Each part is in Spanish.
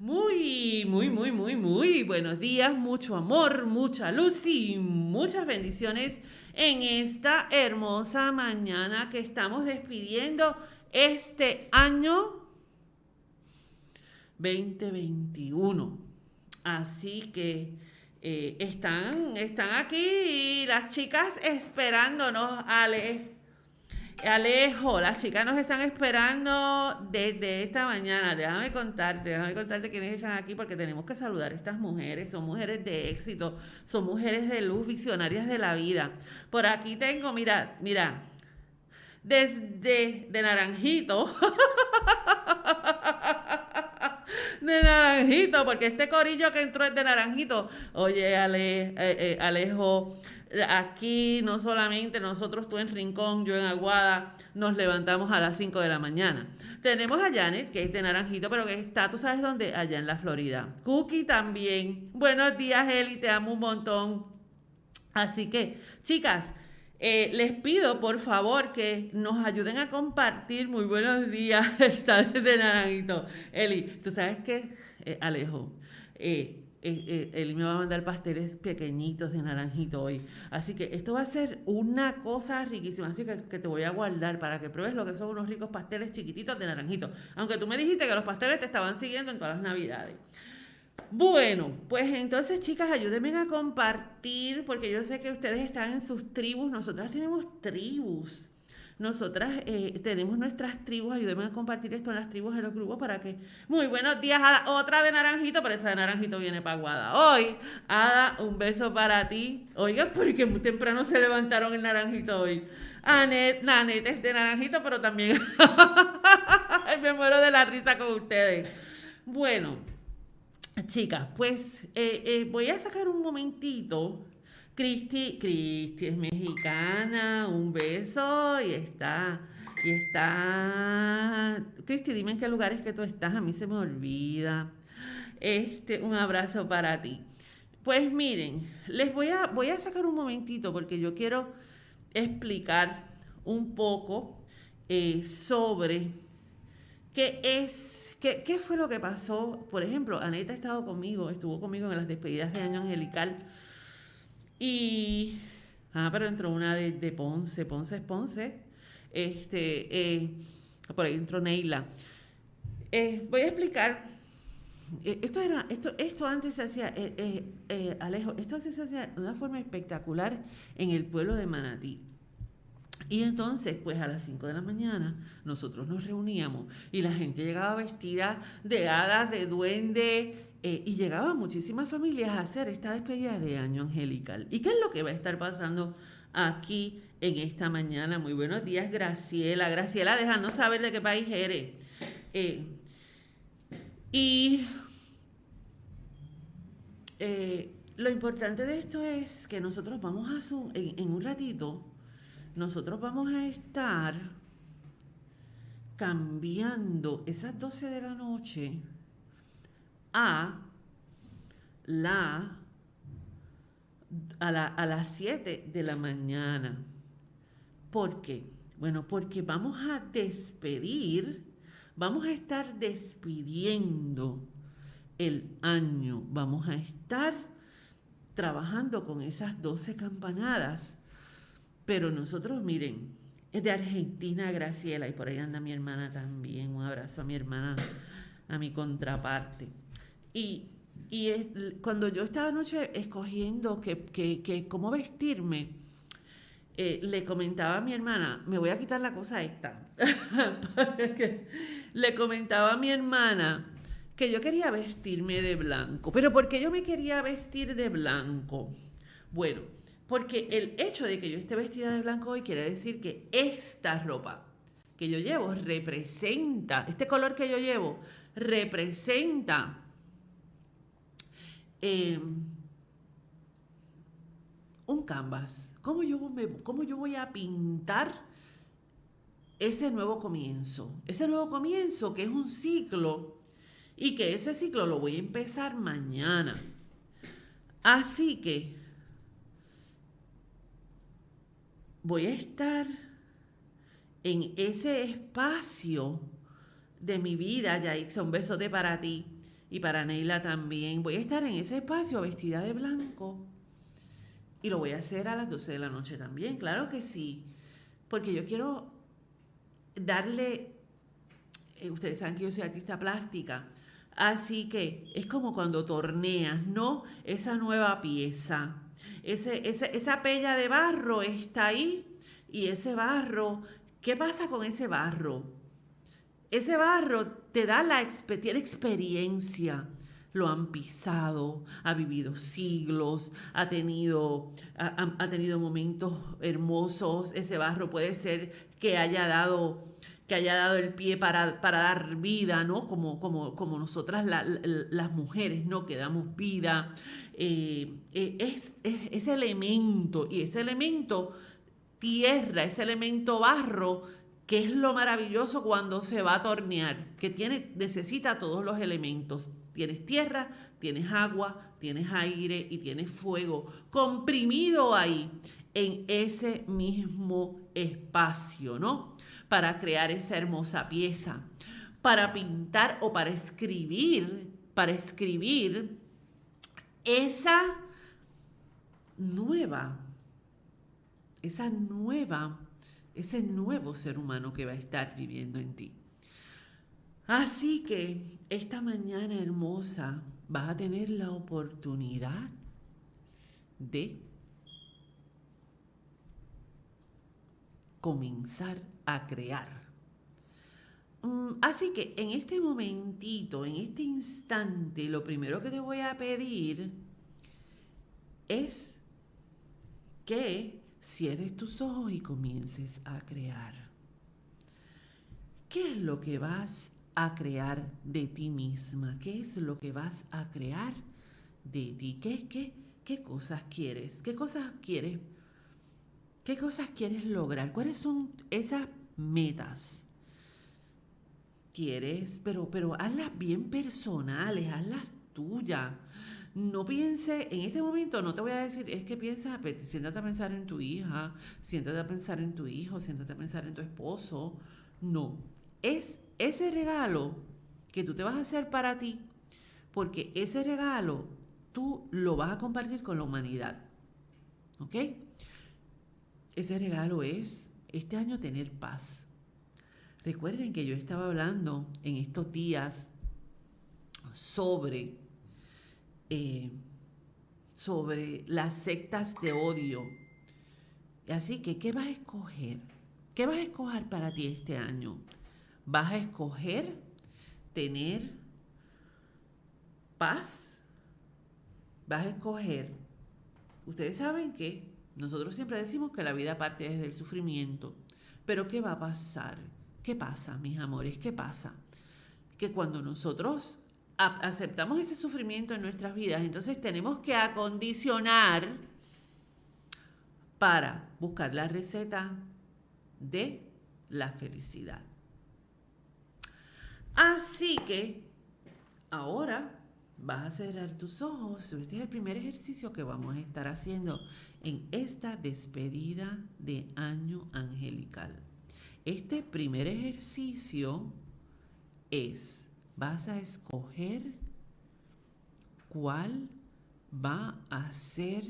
Muy, muy, muy, muy, muy buenos días, mucho amor, mucha luz y muchas bendiciones en esta hermosa mañana que estamos despidiendo este año 2021. Así que eh, están, están aquí las chicas esperándonos, Ale Alejo, las chicas nos están esperando desde esta mañana. Déjame contarte, déjame contarte quiénes están aquí porque tenemos que saludar a estas mujeres. Son mujeres de éxito, son mujeres de luz, visionarias de la vida. Por aquí tengo, mira, mira, desde de Naranjito. de Naranjito, porque este corillo que entró es de Naranjito. Oye, eh, eh, Alejo aquí no solamente nosotros, tú en Rincón, yo en Aguada, nos levantamos a las 5 de la mañana. Tenemos a Janet, que es de Naranjito, pero que está, ¿tú sabes dónde? Allá en la Florida. Cookie también. Buenos días, Eli, te amo un montón. Así que, chicas, eh, les pido por favor que nos ayuden a compartir. Muy buenos días, está desde Naranjito. Eli, ¿tú sabes qué? Eh, Alejo, eh, eh, él me va a mandar pasteles pequeñitos de naranjito hoy. Así que esto va a ser una cosa riquísima. Así que, que, te voy a guardar para que pruebes lo que son unos ricos pasteles chiquititos de naranjito. Aunque tú me dijiste que los pasteles te estaban siguiendo en todas las navidades. Bueno, pues entonces chicas, ayúdenme a compartir, porque yo sé que ustedes están en sus tribus, nosotras tenemos tribus. Nosotras eh, tenemos nuestras tribus, ayúdenme a compartir esto en las tribus, en los grupos, para que... Muy buenos días, Ada. Otra de Naranjito, pero esa de Naranjito viene paguada. Hoy, Ada, un beso para ti. Oiga, porque muy temprano se levantaron el Naranjito hoy. Anet, Nanet es de Naranjito, pero también me muero de la risa con ustedes. Bueno, chicas, pues eh, eh, voy a sacar un momentito Cristi, Cristi es mexicana, un beso y está, y está. Cristi, dime en qué lugares que tú estás, a mí se me olvida. Este, un abrazo para ti. Pues miren, les voy a, voy a sacar un momentito porque yo quiero explicar un poco eh, sobre qué es, qué, qué fue lo que pasó. Por ejemplo, Aneta ha estado conmigo, estuvo conmigo en las despedidas de año angelical y, ah, pero entró una de, Ponce, Ponce es Ponce. Este, eh, por ahí entró Neila. Eh, voy a explicar. Eh, esto era, esto, esto antes se hacía, Alejo, esto se hacía de una forma espectacular en el pueblo de Manatí. Y entonces, pues a las 5 de la mañana, nosotros nos reuníamos y la gente llegaba vestida de hadas, de duende, eh, y llegaban muchísimas familias a hacer esta despedida de año angelical. ¿Y qué es lo que va a estar pasando aquí en esta mañana? Muy buenos días, Graciela. Graciela, déjanos saber de qué país eres. Eh, y eh, lo importante de esto es que nosotros vamos a, en, en un ratito, nosotros vamos a estar cambiando esas 12 de la noche a la a, a las 7 de la mañana. ¿Por qué? Bueno, porque vamos a despedir, vamos a estar despidiendo el año, vamos a estar trabajando con esas 12 campanadas. Pero nosotros, miren, es de Argentina, Graciela, y por ahí anda mi hermana también. Un abrazo a mi hermana, a mi contraparte. Y, cuando yo estaba anoche escogiendo que, cómo vestirme, eh, le comentaba a mi hermana, me voy a quitar la cosa esta, le comentaba a mi hermana que yo quería vestirme de blanco. Pero ¿por qué yo me quería vestir de blanco? Bueno, porque el hecho de que yo esté vestida de blanco hoy quiere decir que esta ropa que yo llevo representa, este color que yo llevo representa eh, un canvas. ¿Cómo yo, ¿Cómo yo voy a pintar ese nuevo comienzo? Ese nuevo comienzo que es un ciclo y que ese ciclo lo voy a empezar mañana. Así que voy a estar en ese espacio de mi vida, Yaixa, un besote para ti y para Neila también. Voy a estar en ese espacio vestida de blanco y lo voy a hacer a las 12 de la noche también, claro que sí, porque yo quiero darle, eh, ustedes saben que yo soy artista plástica, así que es como cuando torneas, ¿no? Esa nueva pieza, ese, esa pella de barro está ahí y ese barro, ¿qué pasa con ese barro? Ese barro te da la tiene experiencia, lo han pisado, ha vivido siglos, ha tenido, ha, tenido momentos hermosos. Ese barro puede ser que haya dado, que haya dado el pie para, para dar vida, ¿no? Como, como, como nosotras las mujeres, ¿no? Que damos vida. Eh, eh, es, es ese elemento, y ese elemento tierra, ese elemento barro, que es lo maravilloso cuando se va a tornear, que tiene, necesita todos los elementos. Tienes tierra, tienes agua, tienes aire y tienes fuego comprimido ahí en ese mismo espacio, ¿no? Para crear esa hermosa pieza, para pintar o para escribir, para escribir esa nueva, esa nueva ese nuevo ser humano que va a estar viviendo en ti. Así que esta mañana hermosa vas a tener la oportunidad de comenzar a crear. Mm, así que en este momentito, en este instante, lo primero que te voy a pedir es que cierres tus ojos y comiences a crear. ¿Qué es lo que vas a crear de ti misma? ¿Qué es lo que vas a crear de ti? ¿Qué, qué, qué cosas quieres? ¿Qué cosas quieres? ¿Qué cosas quieres lograr? ¿Cuáles son esas metas? ¿Quieres? Pero, pero hazlas bien personales, hazlas tuyas no piense, en este momento no te voy a decir, es que piensa, siéntate a pensar en tu hija, siéntate a pensar en tu hijo, siéntate a pensar en tu esposo. No, es ese regalo que tú te vas a hacer para ti, porque ese regalo tú lo vas a compartir con la humanidad. ¿Ok? Ese regalo es este año tener paz. Recuerden que yo estaba hablando en estos días sobre eh, sobre las sectas de odio. Así que, ¿qué vas a escoger? ¿Qué vas a escoger para ti este año? ¿Vas a escoger tener paz? ¿Vas a escoger? Ustedes saben que nosotros siempre decimos que la vida parte desde el sufrimiento. Pero ¿qué va a pasar? ¿Qué pasa, mis amores? ¿Qué pasa? Que cuando nosotros aceptamos ese sufrimiento en nuestras vidas, entonces tenemos que acondicionar para buscar la receta de la felicidad. Así que ahora vas a cerrar tus ojos. Este es el primer ejercicio que vamos a estar haciendo en esta despedida de año angelical. Este primer ejercicio es vas a escoger cuál va a ser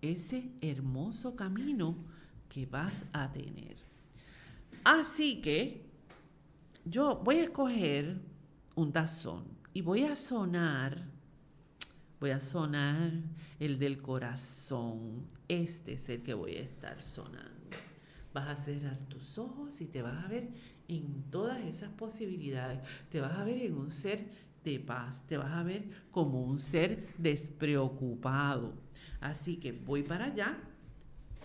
ese hermoso camino que vas a tener. Así que yo voy a escoger un tazón y voy a sonar, voy a sonar el del corazón. Este es el que voy a estar sonando. Vas a cerrar tus ojos y te vas a ver en todas esas posibilidades. Te vas a ver en un ser de paz, te vas a ver como un ser despreocupado. Así que voy para allá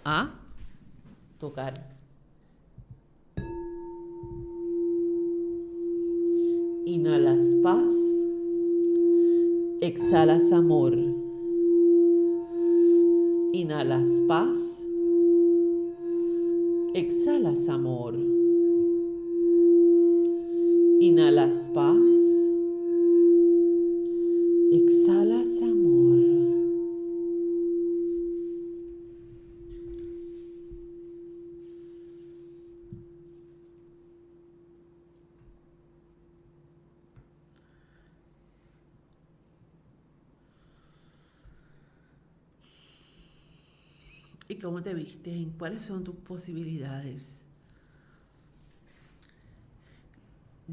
a tocar. Inhalas paz, exhalas amor. Inhalas paz, exhalas amor. Inhalas paz. Exhalas amor. ¿Y cómo te viste? ¿Cuáles son tus posibilidades?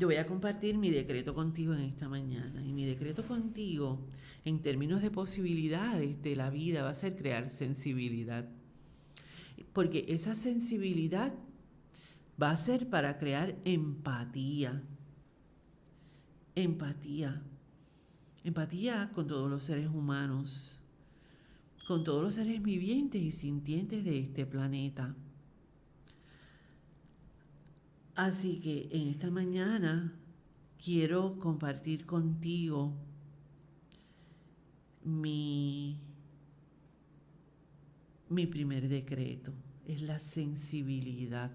Yo voy a compartir mi decreto contigo en esta mañana. Y mi decreto contigo, en términos de posibilidades de la vida, va a ser crear sensibilidad. Porque esa sensibilidad va a ser para crear empatía. Empatía. Empatía con todos los seres humanos, con todos los seres vivientes y sintientes de este planeta. Así que en esta mañana quiero compartir contigo mi, mi primer decreto. Es la sensibilidad,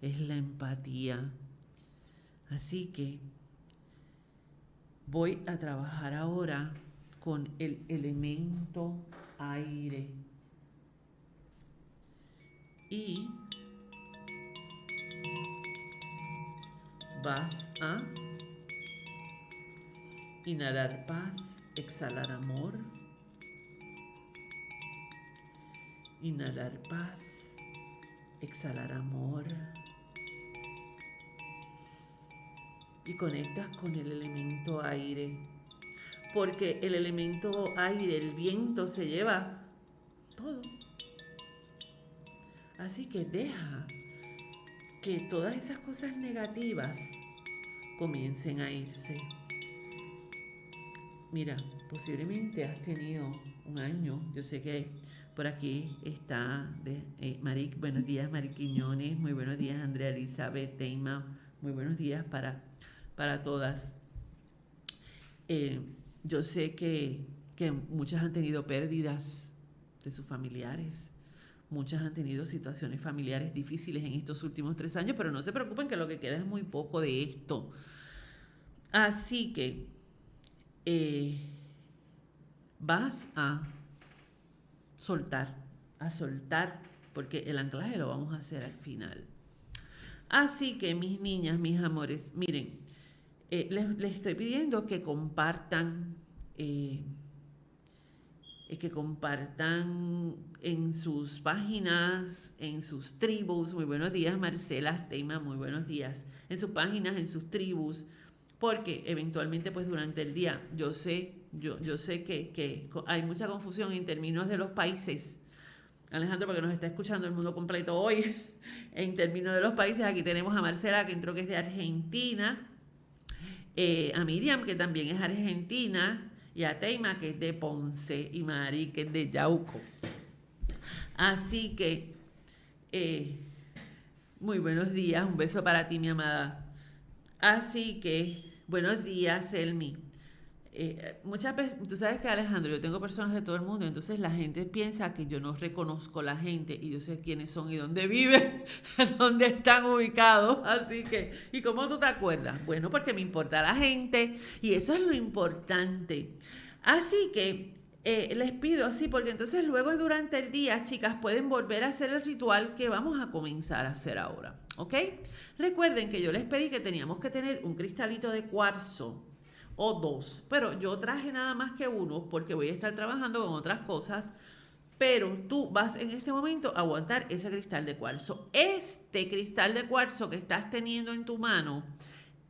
es la empatía. Así que voy a trabajar ahora con el elemento aire. Y vas a inhalar paz, exhalar amor. Inhalar paz, exhalar amor. Y conectas con el elemento aire. Porque el elemento aire, el viento, se lleva todo. Así que deja que todas esas cosas negativas comiencen a irse. Mira, posiblemente has tenido un año, yo sé que por aquí está de, eh, Maric, buenos días Maric Quiñones, muy buenos días Andrea Elizabeth Teima, muy buenos días para, para todas. Eh, yo sé que, que muchas han tenido pérdidas de sus familiares, Muchas han tenido situaciones familiares difíciles en estos últimos tres años, pero no se preocupen que lo que queda es muy poco de esto. Así que eh, vas a soltar, a soltar, porque el anclaje lo vamos a hacer al final. Así que mis niñas, mis amores, miren, eh, les, estoy pidiendo que compartan. Eh, que compartan en sus páginas, en sus tribus. Muy buenos días, Marcela Teima, muy buenos días. En sus páginas, en sus tribus, porque eventualmente, pues durante el día, yo sé, yo, yo sé que, que hay mucha confusión en términos de los países. Alejandro, porque nos está escuchando el mundo completo hoy. En términos de los países, aquí tenemos a Marcela, que entró que es de Argentina, eh, a Miriam, que también es argentina, y a Teima, que es de Ponce, y Mari, que es de Yauco. Así que, eh, muy buenos días, un beso para ti, mi amada. Así que, buenos días, Elmi. Eh, muchas veces, tú sabes que Alejandro, yo tengo personas de todo el mundo, entonces la gente piensa que yo no reconozco la gente y yo sé quiénes son y dónde viven, dónde están ubicados. Así que, ¿y cómo tú te acuerdas? Bueno, porque me importa la gente y eso es lo importante. Así que eh, les pido así, porque entonces luego durante el día, chicas, pueden volver a hacer el ritual que vamos a comenzar a hacer ahora. ¿Ok? Recuerden que yo les pedí que teníamos que tener un cristalito de cuarzo o dos, pero yo traje nada más que uno porque voy a estar trabajando con otras cosas, pero tú vas en este momento a aguantar ese cristal de cuarzo. Este cristal de cuarzo que estás teniendo en tu mano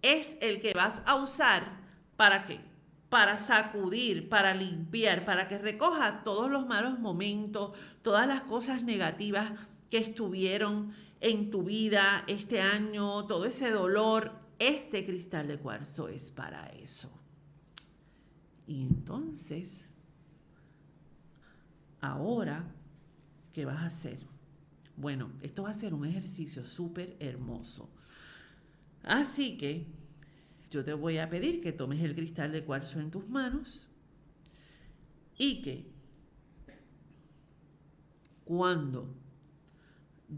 es el que vas a usar para qué? Para sacudir, para limpiar, para que recoja todos los malos momentos, todas las cosas negativas que estuvieron en tu vida este año, todo ese dolor, este cristal de cuarzo es para eso. Y entonces, ahora, ¿qué vas a hacer? Bueno, esto va a ser un ejercicio súper hermoso. Así que yo te voy a pedir que tomes el cristal de cuarzo en tus manos y que cuando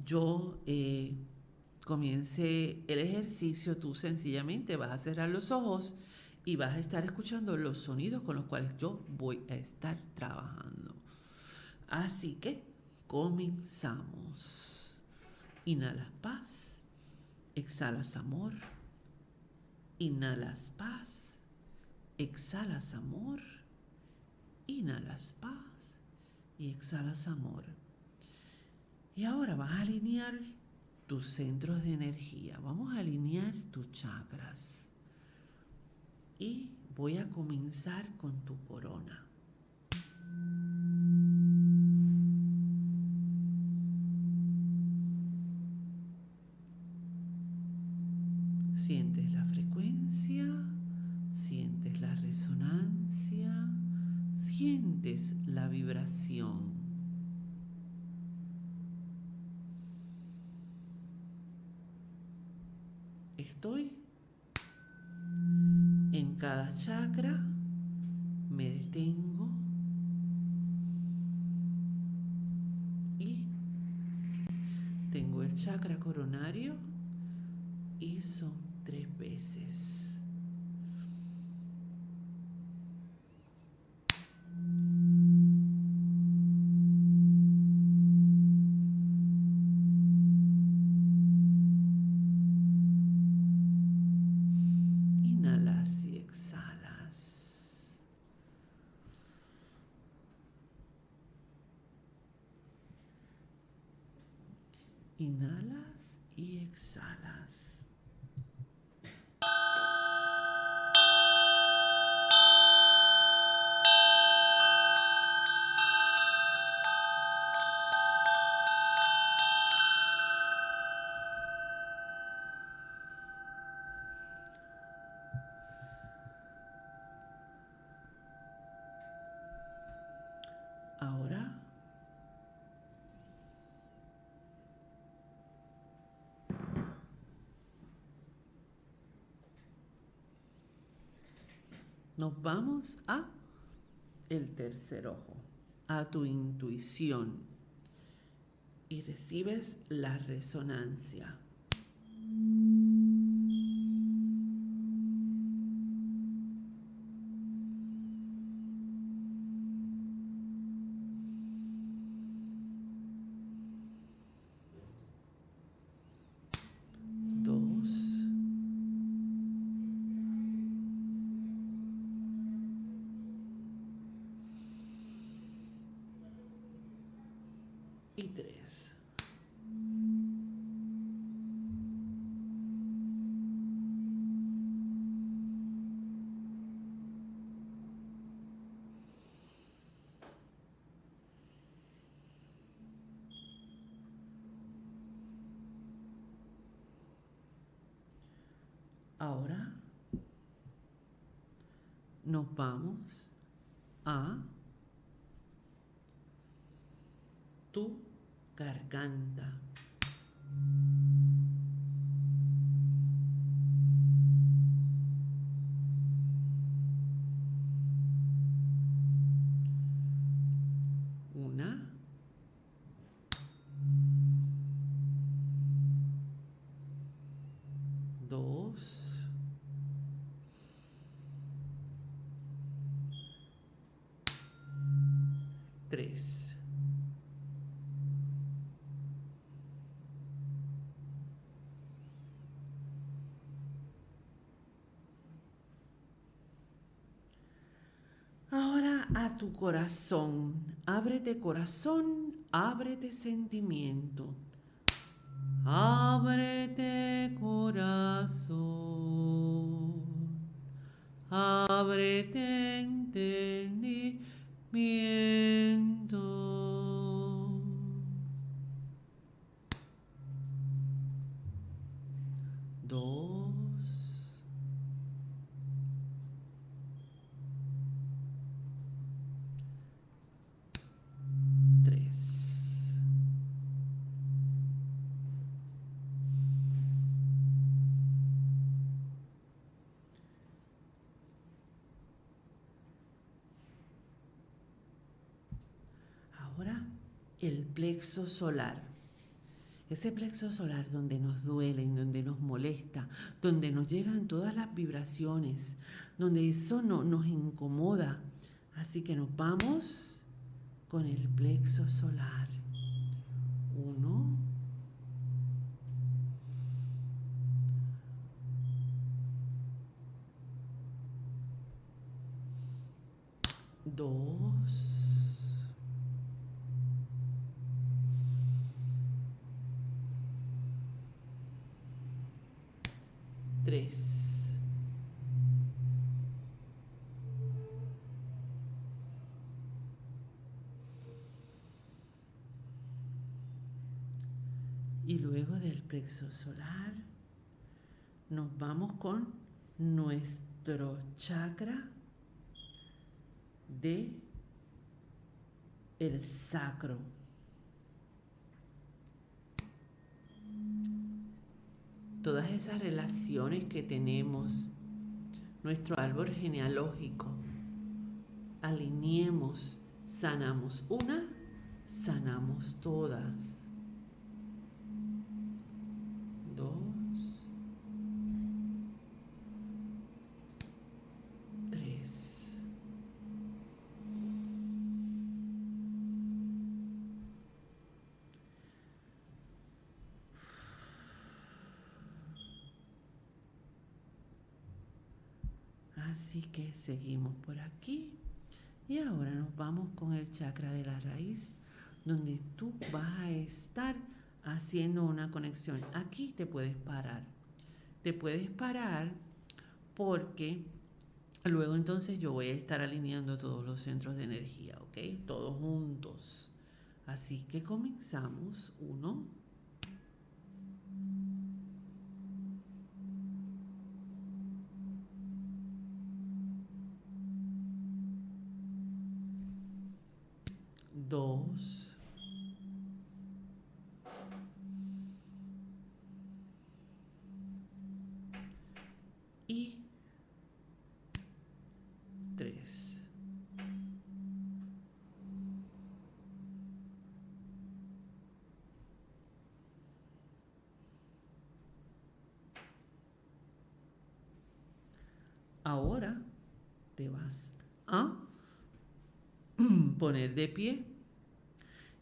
yo eh, comience el ejercicio, tú sencillamente vas a cerrar los ojos y vas a estar escuchando los sonidos con los cuales yo voy a estar trabajando. Así que comenzamos. Inhalas paz, exhalas amor, inhalas paz, exhalas amor, inhalas paz y exhalas amor. Y ahora vas a alinear tus centros de energía. Vamos a alinear tus chakras. Y voy a comenzar con tu corona. Sientes la frecuencia, sientes la resonancia, sientes la vibración. Estoy en cada chakra, me detengo y tengo el chakra coronario y son tres veces. Inhalas y exhalas. Inhalas y exhalas. Nos vamos a el tercer ojo, a tu intuición y recibes la resonancia. Dos. Y tres. Ahora nos vamos a tu garganta. Una. Dos. Tres. A tu corazón. Ábrete corazón, ábrete sentimiento. Ábrete corazón. Ábrete entendimiento. Dos. Tres. Ahora el plexo solar. Ese plexo solar donde nos duele, donde nos molesta, donde nos llegan todas las vibraciones, donde eso no, nos incomoda. Así que nos vamos con el plexo solar. Uno. Dos. Y luego del solar nos vamos con nuestro chakra de el sacro. Todas esas relaciones que tenemos, nuestro árbol genealógico, alineemos, sanamos una, sanamos todas. Así que seguimos por aquí. Y ahora nos vamos con el chakra de la raíz, donde tú vas a estar haciendo una conexión. Aquí te puedes parar. Te puedes parar porque luego entonces yo voy a estar alineando todos los centros de energía, ¿ok? Todos juntos. Así que comenzamos. Uno, dos, y tres. Ahora te vas a poner de pie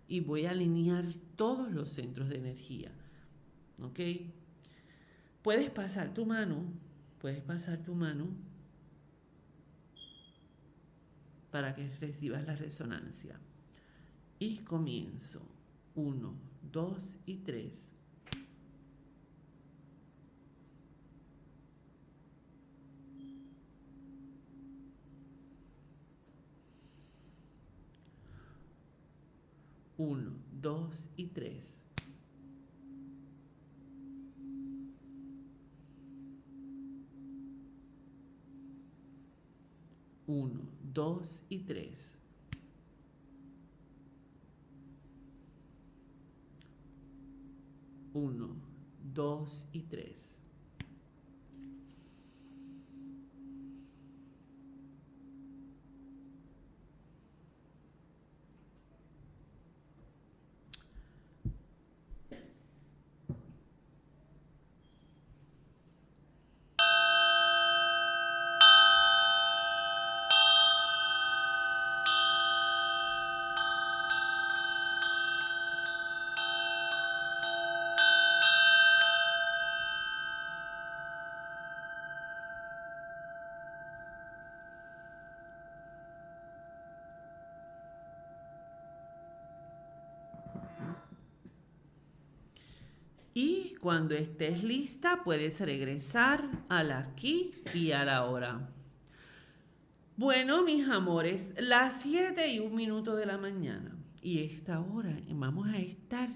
y voy a alinear todos los centros de energía. ¿Ok? Puedes pasar tu mano, puedes pasar tu mano para que recibas la resonancia. Y comienzo. Uno, dos y tres. Uno, dos y tres. Uno, dos y tres. Uno, dos y tres. Cuando estés lista, puedes regresar al aquí y a la hora. Bueno, mis amores, las 7 y un minuto de la mañana. Y esta hora vamos a estar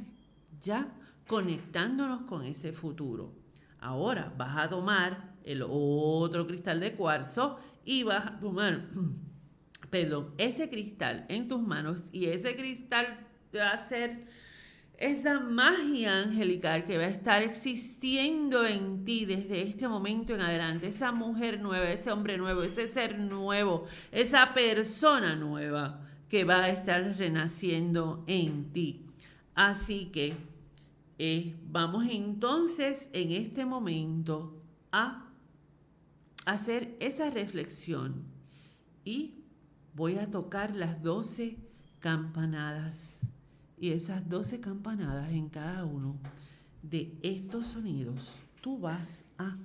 ya conectándonos con ese futuro. Ahora vas a tomar el otro cristal de cuarzo y vas a tomar, perdón, ese cristal en tus manos y ese cristal te va a hacer esa magia angelical que va a estar existiendo en ti desde este momento en adelante, esa mujer nueva, ese hombre nuevo, ese ser nuevo, esa persona nueva que va a estar renaciendo en ti. Así que eh, vamos entonces en este momento a hacer esa reflexión y voy a tocar las doce campanadas y esas 12 campanadas en cada uno de estos sonidos, tú vas a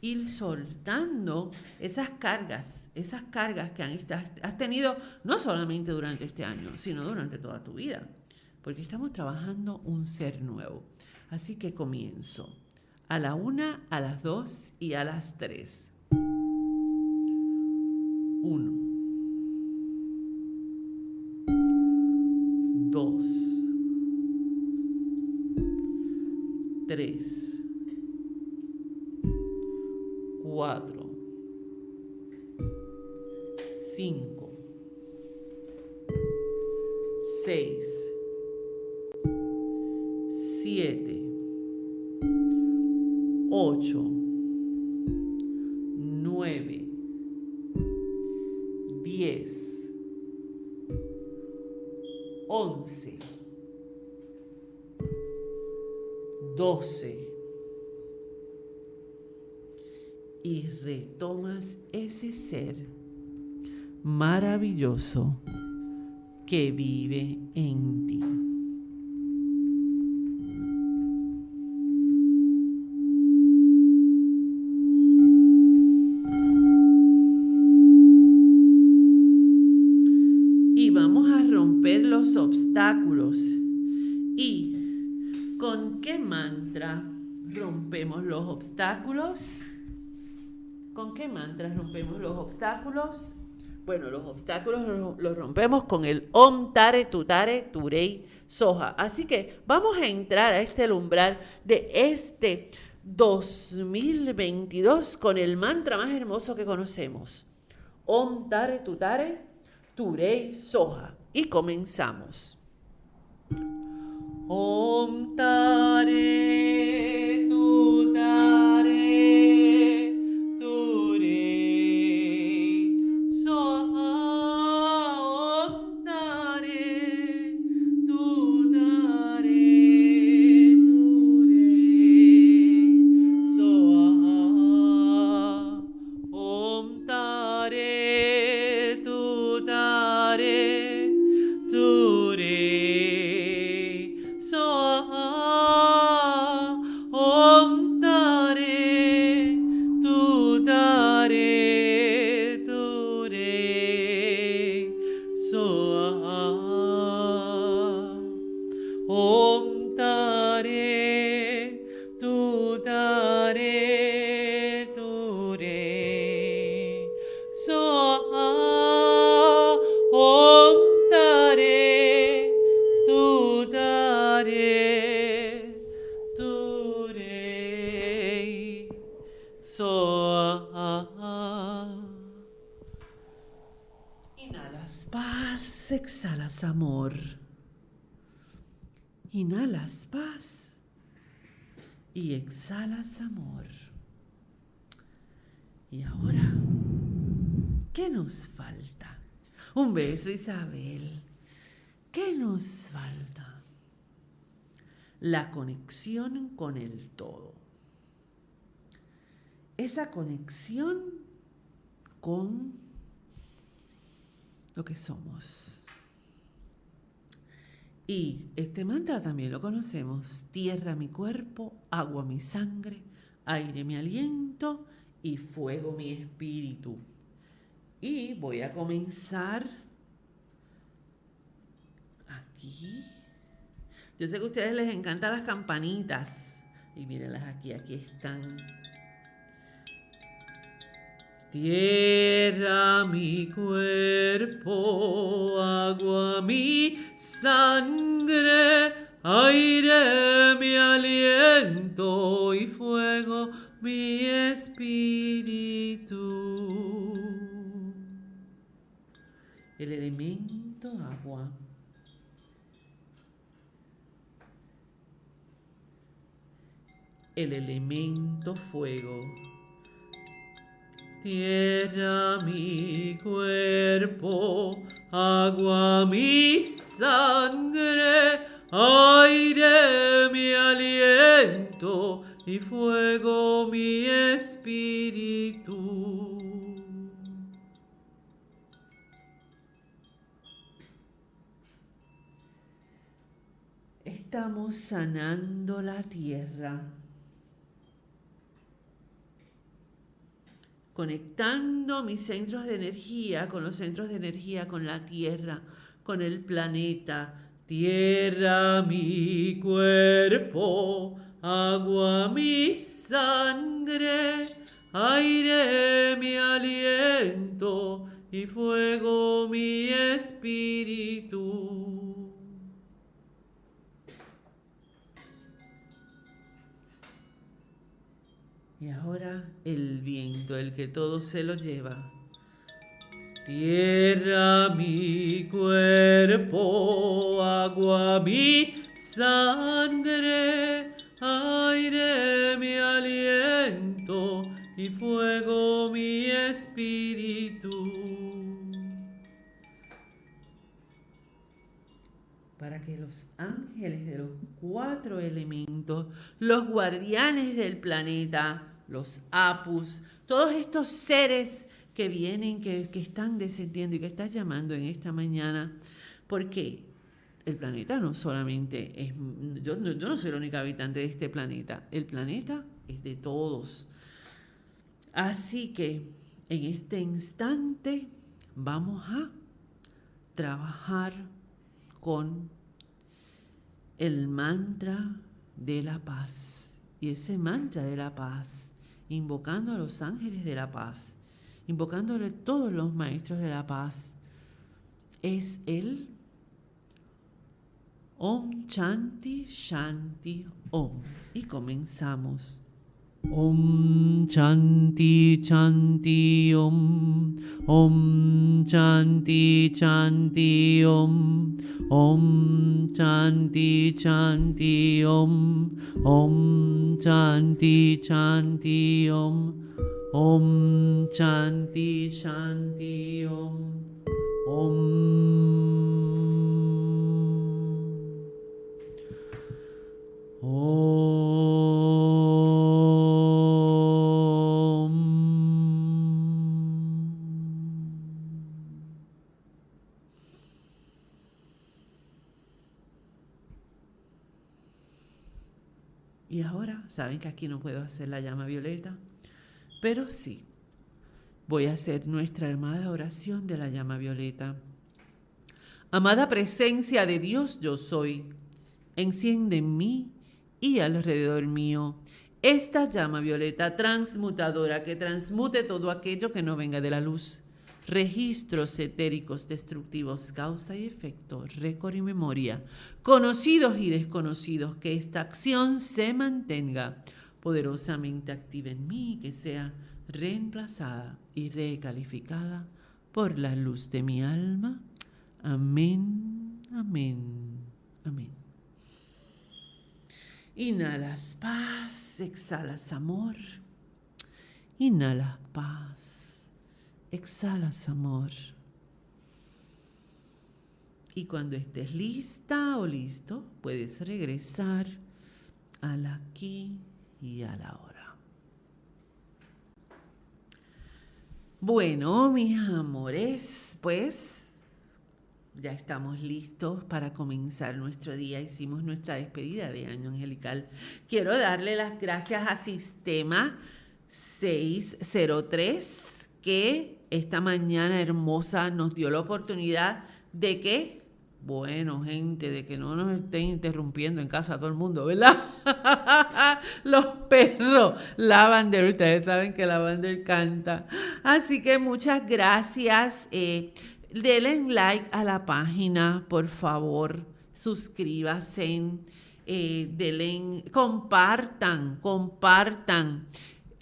ir soltando esas cargas, esas cargas que has tenido no solamente durante este año, sino durante toda tu vida, porque estamos trabajando un ser nuevo. Así que comienzo a la una, a las dos y a las tres. Uno. Dos. 3, 4, 5, 6, 7, 8, y retomas ese ser maravilloso que vive en ti. Obstáculos? ¿Con qué mantra rompemos los obstáculos? Bueno, los obstáculos los rompemos con el Om Tare Tutare Turei Soja. Así que vamos a entrar a este umbral de este 2022 con el mantra más hermoso que conocemos. Om Tare Tutare Turei Soja. Y comenzamos. Om Tare Inhalas paz, exhalas amor. Inhalas paz y exhalas amor. Y ahora, ¿qué nos falta? Un beso, Isabel. ¿Qué nos falta? La conexión con el todo. Esa conexión con lo que somos. Y este mantra también lo conocemos. Tierra mi cuerpo, agua mi sangre, aire mi aliento y fuego mi espíritu. Y voy a comenzar aquí. Yo sé que a ustedes les encantan las campanitas. Y mírenlas aquí, aquí están. Tierra mi cuerpo, agua mi sangre, aire mi aliento y fuego mi espíritu. El elemento agua. El elemento fuego. Tierra mi cuerpo, agua mi sangre, aire mi aliento y fuego mi espíritu. Estamos sanando la tierra. Conectando mis centros de energía con los centros de energía, con la Tierra, con el planeta. Tierra mi cuerpo, agua mi sangre, aire mi aliento y fuego mi espíritu. Y ahora el viento, el que todo se lo lleva. Tierra mi cuerpo, agua mi sangre, aire mi aliento y fuego mi espíritu. Para que los ángeles de los cuatro elementos, los guardianes del planeta, los apus, todos estos seres que vienen, que, están descendiendo y que están llamando en esta mañana, porque el planeta no solamente es, yo, yo no soy la única habitante de este planeta, el planeta es de todos. Así que en este instante vamos a trabajar con el mantra de la paz. Y ese mantra de la paz invocando a los ángeles de la paz, invocándole a todos los maestros de la paz, es el Om Chanti Shanti Om. Y comenzamos. ॐ शन्ति शान्ति शान्ति शान्ति ॐ शान्ति शान्ति ओम् ॐ शान्ति शान्ति ओम् ॐ शान्ति शान्ति ॐ ॐ saben que aquí no puedo hacer la llama violeta, pero sí, voy a hacer nuestra hermana oración de la llama violeta. Amada presencia de Dios yo soy, enciende en mí y alrededor mío esta llama violeta transmutadora que transmute todo aquello que no venga de la luz. Registros etéricos destructivos, causa y efecto, récord y memoria, conocidos y desconocidos, que esta acción se mantenga poderosamente activa en mí que sea reemplazada y recalificada por la luz de mi alma. Amén, amén, amén. Inhalas paz, exhalas amor. Inhalas paz, exhalas amor. Y cuando estés lista o listo, puedes regresar al aquí y a la hora. Bueno, mis amores, pues ya estamos listos para comenzar nuestro día. Hicimos nuestra despedida de año angelical. Quiero darle las gracias a Sistema 603 que esta mañana hermosa nos dio la oportunidad de que bueno, gente, de que no nos estén interrumpiendo en casa todo el mundo, ¿verdad? Los perros, Lavander, ustedes saben que Lavander canta. Así que muchas gracias. Eh, denle like a la página, por favor. Suscríbanse. Eh, compartan, compartan.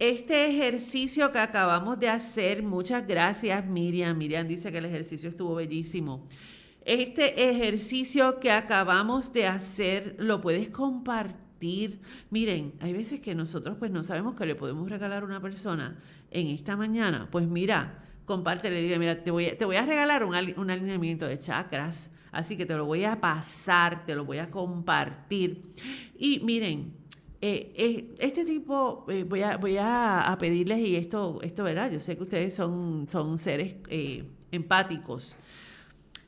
Este ejercicio que acabamos de hacer, muchas gracias Miriam. Miriam dice que el ejercicio estuvo bellísimo. Este ejercicio que acabamos de hacer lo puedes compartir. Miren, hay veces que nosotros pues no sabemos que le podemos regalar a una persona en esta mañana. Pues mira, compártele, dile, mira, te voy a, te voy a regalar un, alineamiento de chakras, así que te lo voy a pasar, te lo voy a compartir. Y miren, eh, eh, este tipo, eh, voy, a, voy a, pedirles, y esto, esto, ¿verdad? Yo sé que ustedes son, son seres empáticos.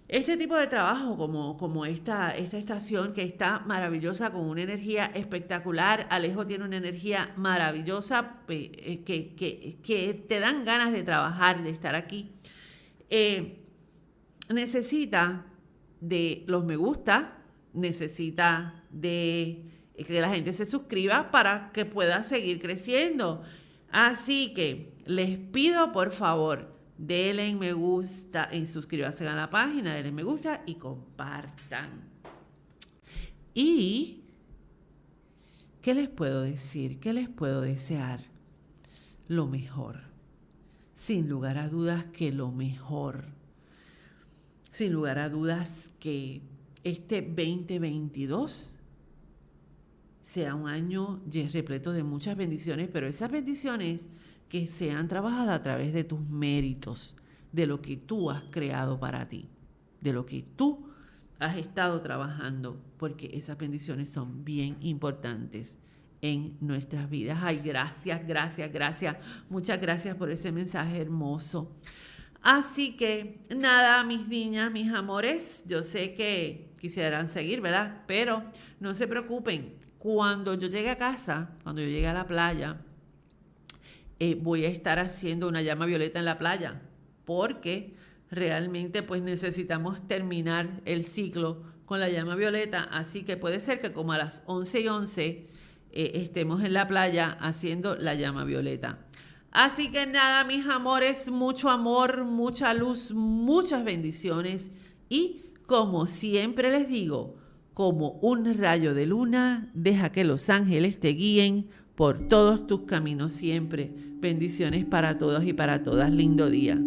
Este tipo de trabajo, como, como esta, esta estación que está maravillosa, con una energía espectacular, Alejo tiene una energía maravillosa eh, que, te dan ganas de trabajar, de estar aquí, necesita de los me gusta, necesita de que la gente se suscriba para que pueda seguir creciendo. Así que les pido por favor, denle en me gusta y suscríbanse a la página, denle me gusta y compartan. Y, ¿qué les puedo decir? ¿Qué les puedo desear? lo mejor. Sin lugar a dudas que lo mejor. Sin lugar a dudas que este 2022 sea un año repleto de muchas bendiciones, pero esas bendiciones que sean trabajadas a través de tus méritos, de lo que tú has creado para ti, de lo que tú has estado trabajando, porque esas bendiciones son bien importantes en nuestras vidas. Ay, gracias, gracias, gracias. Muchas gracias por ese mensaje hermoso. Así que nada, mis niñas, mis amores, yo sé que quisieran seguir, ¿verdad? Pero no se preocupen, cuando yo llegue a casa, cuando yo llegue a la playa, eh, voy a estar haciendo una llama violeta en la playa, porque realmente pues necesitamos terminar el ciclo con la llama violeta, así que puede ser que como a las 11 y 11 eh, estemos en la playa haciendo la llama violeta. Así que nada, mis amores, mucho amor, mucha luz, muchas bendiciones y como siempre les digo, como un rayo de luna, deja que los ángeles te guíen por todos tus caminos siempre. Bendiciones para todos y para todas. Lindo día.